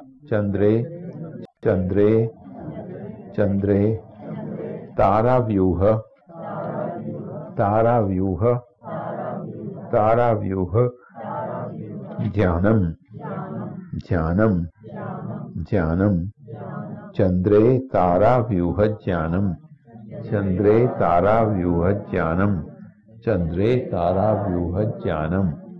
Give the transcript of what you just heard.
चंद्रे चंद्रे चंद्रे, ताराव्यूह ताराव्यूह ताराव्यूह, ज्ञानम ज्ञानम ज्ञानम, चंद्रे, ताराव्यूह, ज्ञानम, चंद्रे, ताराव्यूह, ज्ञानम, चंद्रे, ताराव्यूह, ज्ञानम।